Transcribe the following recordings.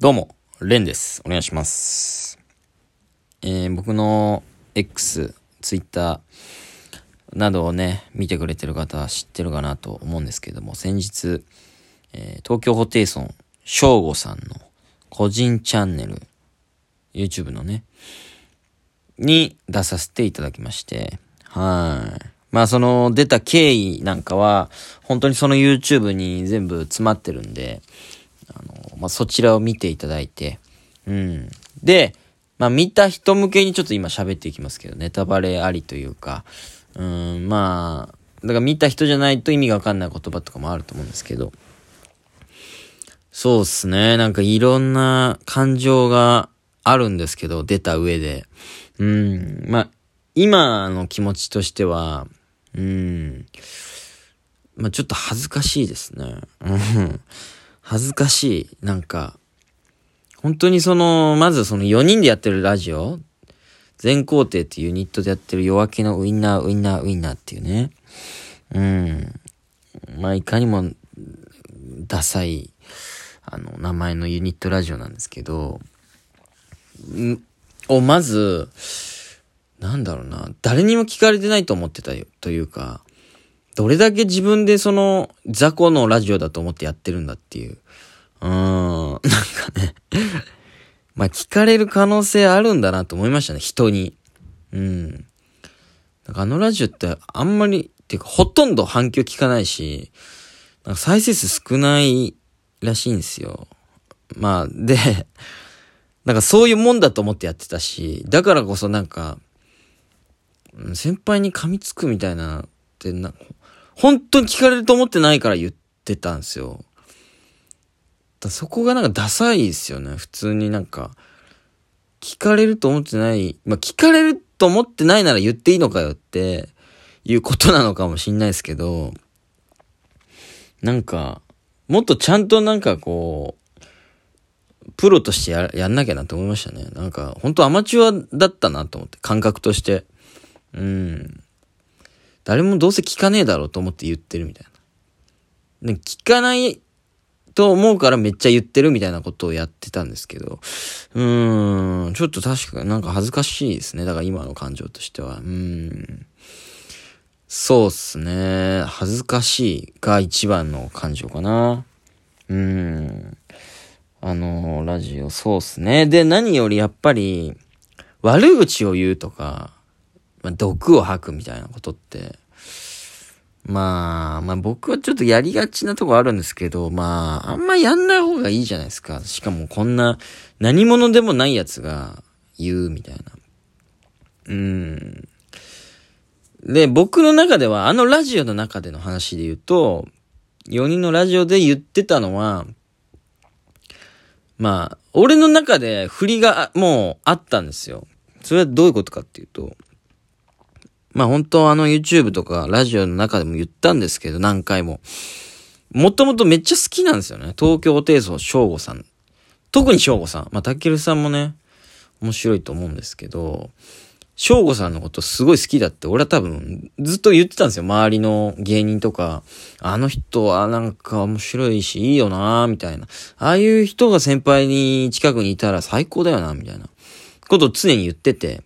どうも、レンです。お願いします。えー僕の X、Twitter などをね、見てくれてる方は知ってるかなと思うんですけども、先日、えー東京ホテイソン、翔吾さんの個人チャンネル、YouTube のね、に出させていただきまして、はい。まあその出た経緯なんかは、本当にその YouTube に全部詰まってるんで、あの、まあ、そちらを見ていただいて、うん。で、まあ、見た人向けにちょっと今喋っていきますけど、ネタバレありというか、うん、まあ、だから見た人じゃないと意味がわかんない言葉とかもあると思うんですけど、そうっすね。なんかいろんな感情があるんですけど、出た上で。うん、まあ、今の気持ちとしては、うん、まあ、ちょっと恥ずかしいですね。うん。恥ずかしい。なんか、本当にその、まずその4人でやってるラジオ、全工程ってユニットでやってる夜明けのウインナー、ウインナー、ウインナーっていうね。うん。まあ、いかにも、ダサい、あの、名前のユニットラジオなんですけど、んを、まず、なんだろうな、誰にも聞かれてないと思ってたよ、というか、どれだけ自分でその雑魚のラジオだと思ってやってるんだっていう。うーん、なんかね。まあ聞かれる可能性あるんだなと思いましたね、人に。うん。なんかあのラジオってあんまり、ていうかほとんど反響聞かないし、なんか再生数少ないらしいんですよ。まあ、で、なんかそういうもんだと思ってやってたし、だからこそなんか、先輩に噛みつくみたいなってな、本当に聞かれると思ってないから言ってたんですよ。だそこがなんかダサいですよね。普通になんか、聞かれると思ってない、まあ、聞かれると思ってないなら言っていいのかよっていうことなのかもしんないですけど、なんか、もっとちゃんとなんかこう、プロとしてややんなきゃなと思いましたね。なんか、本当アマチュアだったなと思って、感覚として。うん。誰もどうせ聞かねえだろうと思って言ってるみたいな。ね、聞かないと思うからめっちゃ言ってるみたいなことをやってたんですけど、うーん、ちょっと確かになんか恥ずかしいですね。だから今の感情としては。うーん。そうっすね。恥ずかしいが一番の感情かな。うーん。あの、ラジオ、そうっすね。で、何よりやっぱり、悪口を言うとか、まあ、毒を吐くみたいなことって、まあ、まあ僕はちょっとやりがちなとこあるんですけど、まあ、あんまやんない方がいいじゃないですか。しかもこんな何者でもないやつが言うみたいな。うん。で、僕の中では、あのラジオの中での話で言うと、4人のラジオで言ってたのは、まあ、俺の中で振りがもうあったんですよ。それはどういうことかっていうと、まあ本当あの YouTube とかラジオの中でも言ったんですけど、何回も。もともとめっちゃ好きなんですよね。東京ホテイソン翔吾さん。特に翔吾さん。まあ、たけるさんもね、面白いと思うんですけど、翔吾さんのことすごい好きだって、俺は多分ずっと言ってたんですよ。周りの芸人とか。あの人はなんか面白いし、いいよなみたいな。ああいう人が先輩に近くにいたら最高だよなみたいなことを常に言ってて。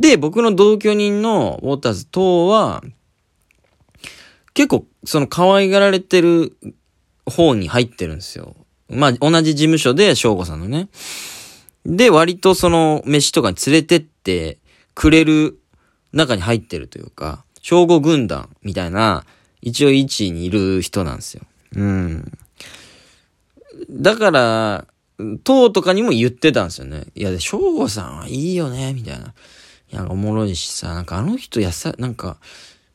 で、僕の同居人のウォーターズ等は、結構その可愛がられてる方に入ってるんですよ。まあ、同じ事務所で、翔吾さんのね。で、割とその、飯とかに連れてってくれる中に入ってるというか、翔吾軍団みたいな、一応位にいる人なんですよ。うん。だから、党とかにも言ってたんですよね。いや、で翔吾さんはいいよね、みたいな。いや、おもろいしさ、なんかあの人やさ、なんか、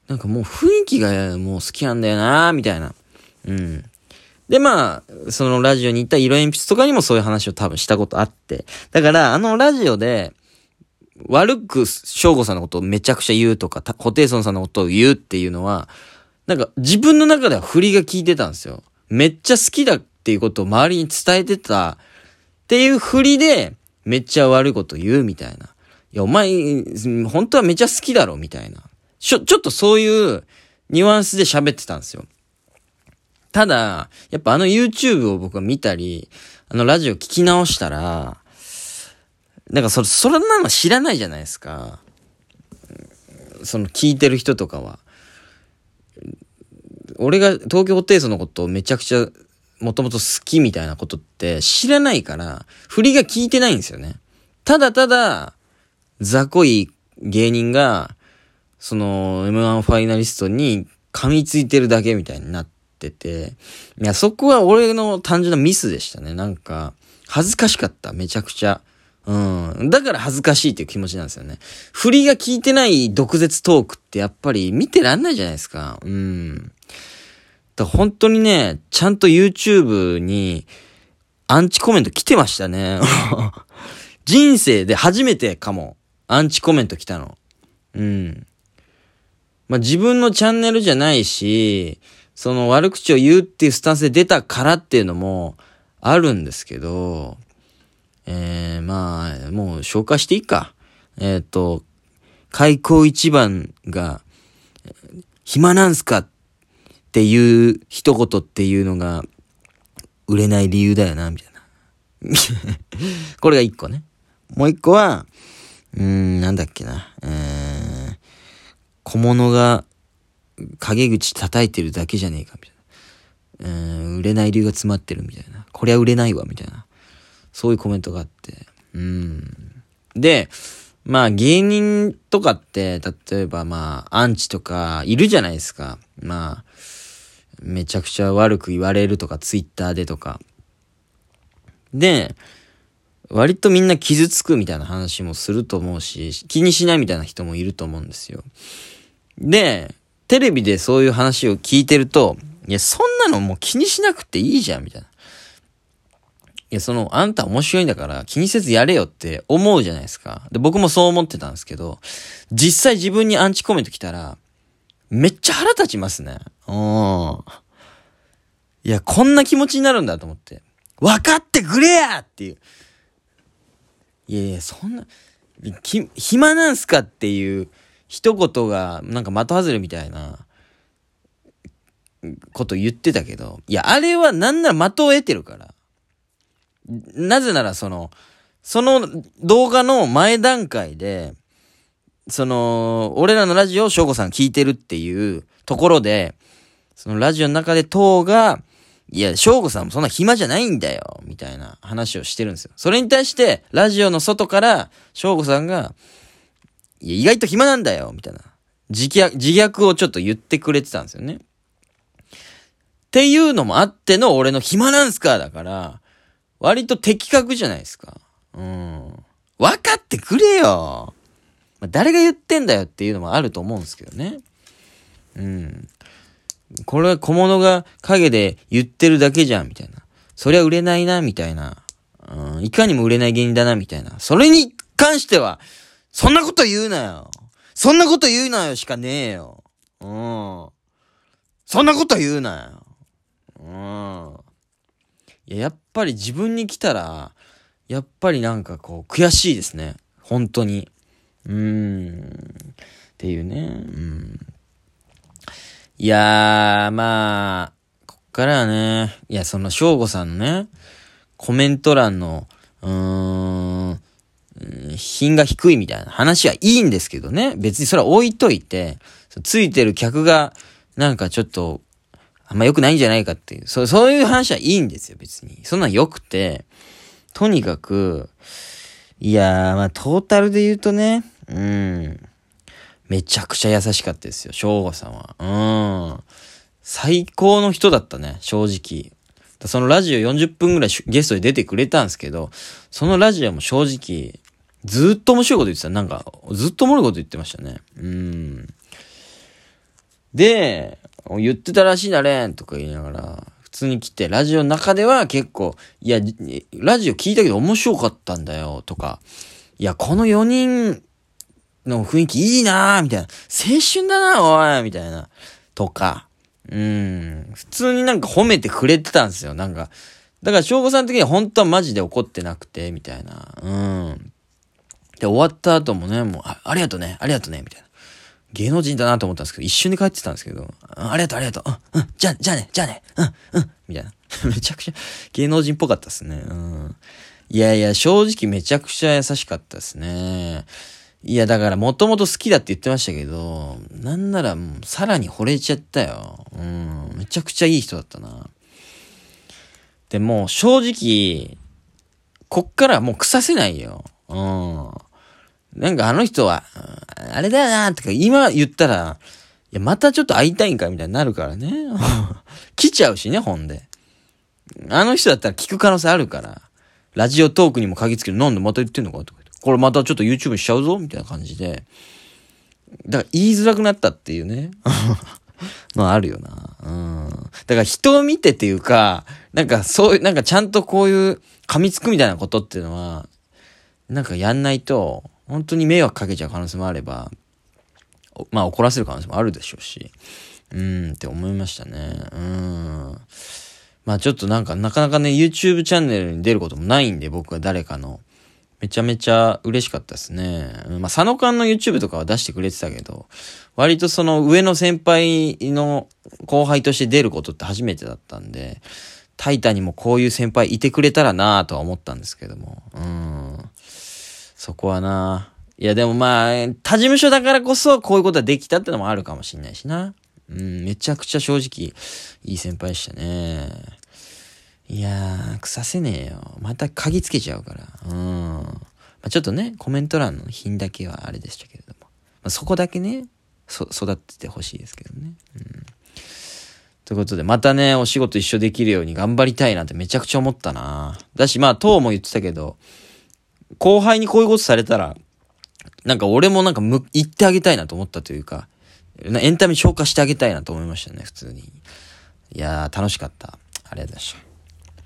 なんかもう雰囲気がもう好きなんだよな、みたいな。うん。で、まあ、そのラジオに行った色鉛筆とかにもそういう話を多分したことあって。だから、あのラジオで、悪く翔吾さんのことをめちゃくちゃ言うとか、たホテイソンさんのことを言うっていうのは、なんか自分の中では振りが効いてたんですよ。めっちゃ好きだっていうことを周りに伝えてたっていう振りで、めっちゃ悪いこと言うみたいな。いや、お前、本当はめちゃ好きだろみたいな。ちょ、ちょっとそういうニュアンスで喋ってたんですよ。ただ、やっぱあの YouTube を僕は見たり、あのラジオ聞き直したら、なんかそ、それなの知らないじゃないですか。その聞いてる人とかは。俺が東京ホテイソンのことをめちゃくちゃもともと好きみたいなことって知らないから、振りが効いてないんですよね。ただただ、雑魚い芸人が、その M1 ファイナリストに噛みついてるだけみたいになってて、いや、そこは俺の単純なミスでしたね。なんか、恥ずかしかった。めちゃくちゃ。うん。だから恥ずかしいっていう気持ちなんですよね。振りが効いてない毒舌トークってやっぱり見てらんないじゃないですか。うん。だ本当にね、ちゃんと YouTube にアンチコメント来てましたね。人生で初めてかも。アンチコメント来たの。うん。まあ、自分のチャンネルじゃないし、その悪口を言うっていうスタンスで出たからっていうのもあるんですけど、えー、まあ、もう紹介していいか。えっ、ー、と、開口一番が、暇なんすかっていう一言っていうのが、売れない理由だよな、みたいな。これが一個ね。もう一個は、うーん、なんだっけな。えー、小物が陰口叩いてるだけじゃねえか、みたいな。えー、売れない理由が詰まってるみたいな。これは売れないわ、みたいな。そういうコメントがあって。うん。で、まあ芸人とかって、例えばまあアンチとかいるじゃないですか。まあ、めちゃくちゃ悪く言われるとか、ツイッターでとか。で、割とみんな傷つくみたいな話もすると思うし、気にしないみたいな人もいると思うんですよ。で、テレビでそういう話を聞いてると、いや、そんなのもう気にしなくていいじゃん、みたいな。いや、その、あんた面白いんだから気にせずやれよって思うじゃないですか。で、僕もそう思ってたんですけど、実際自分にアンチコメント来たら、めっちゃ腹立ちますね。うん。いや、こんな気持ちになるんだと思って。分かってくれやっていう。いやいや、そんな、き、暇なんすかっていう一言が、なんか的外れみたいな、こと言ってたけど、いや、あれはなんなら的を得てるから。なぜならその、その動画の前段階で、その、俺らのラジオを翔吾さん聞いてるっていうところで、そのラジオの中で党が、いや、翔吾さんもそんな暇じゃないんだよ、みたいな話をしてるんですよ。それに対して、ラジオの外から、翔吾さんが、いや、意外と暇なんだよ、みたいな。自虐、自虐をちょっと言ってくれてたんですよね。っていうのもあっての俺の暇なんすかだから、割と的確じゃないですか。うん。分かってくれよ。まあ、誰が言ってんだよっていうのもあると思うんですけどね。うん。これは小物が影で言ってるだけじゃん、みたいな。そりゃ売れないな、みたいな。うん、いかにも売れない芸人だな、みたいな。それに関しては、そんなこと言うなよ。そんなこと言うなよしかねえよ。うん。そんなこと言うなよ。うん。いや、やっぱり自分に来たら、やっぱりなんかこう、悔しいですね。本当に。うーん。っていうね。うん。いやー、まあ、こっからはね、いや、その、翔吾さんのね、コメント欄の、うーん、品が低いみたいな話はいいんですけどね。別にそれは置いといて、ついてる客が、なんかちょっとあんま良くないんじゃないかっていう、そう、そういう話はいいんですよ、別に。そんな良くて、とにかく、いやー、まあ、トータルで言うとね、うん。めちゃくちゃ優しかったですよ、翔吾さんは。うん。最高の人だったね、正直。そのラジオ40分ぐらいゲストで出てくれたんですけど、そのラジオも正直、ずっと面白いこと言ってた。なんか、ずっとおもろいこと言ってましたね。うん。で、言ってたらしいなれんとか言いながら、普通に来て、ラジオの中では結構、いや、ラジオ聞いたけど面白かったんだよ、とか、いや、この4人の雰囲気いいなーみたいな、青春だな、おいみたいな、とか、うん、普通になんか褒めてくれてたんですよ、なんか。だから、翔吾さん的には本当はマジで怒ってなくて、みたいな、うん。で、終わった後もね、もう、あありがとうね、ありがとうね、みたいな。芸能人だなと思ったんですけど、一瞬で帰ってたんですけど、ありがとうありがとう、うん、うん、じゃ、じゃあね、じゃあね、うん、うん、みたいな。めちゃくちゃ芸能人っぽかったですね。うん。いやいや、正直めちゃくちゃ優しかったですね。いや、だからもともと好きだって言ってましたけど、なんならもうさらに惚れちゃったよ。うん。めちゃくちゃいい人だったな。でも正直、こっからもう腐せないよ。うん。なんかあの人は、あれだよなとか今言ったら、いや、またちょっと会いたいんかみたいになるからね。来ちゃうしね、ほんで。あの人だったら聞く可能性あるから。ラジオトークにも鍵つける。なんでまた言ってんのかとかこれまたちょっと YouTube しちゃうぞみたいな感じで。だから言いづらくなったっていうね。のあるよな。うん。だから人を見てっていうか、なんかそういう、なんかちゃんとこういう噛みつくみたいなことっていうのは、なんかやんないと、本当に迷惑かけちゃう可能性もあれば、まあ怒らせる可能性もあるでしょうし、うんって思いましたね。うん。まあちょっとなんかなかなかね、YouTube チャンネルに出ることもないんで、僕は誰かの。めちゃめちゃ嬉しかったですね。まあ佐野館の YouTube とかは出してくれてたけど、割とその上の先輩の後輩として出ることって初めてだったんで、タイタにもこういう先輩いてくれたらなぁとは思ったんですけども。うん。そこはなぁいやでもまあ、他事務所だからこそこういうことができたってのもあるかもしんないしな。うん、めちゃくちゃ正直、いい先輩でしたね。いやー、腐せねえよ。また鍵つけちゃうから。うん。まあ、ちょっとね、コメント欄の品だけはあれでしたけれども。まあ、そこだけね、そ、育っててほしいですけどね。うん。ということで、またね、お仕事一緒できるように頑張りたいなってめちゃくちゃ思ったな。だし、まあ、当も言ってたけど、後輩にこういうことされたら、なんか俺もなんかむ、言ってあげたいなと思ったというか、エンタメ消化してあげたいなと思いましたね、普通に。いやー、楽しかった。ありがとうございました。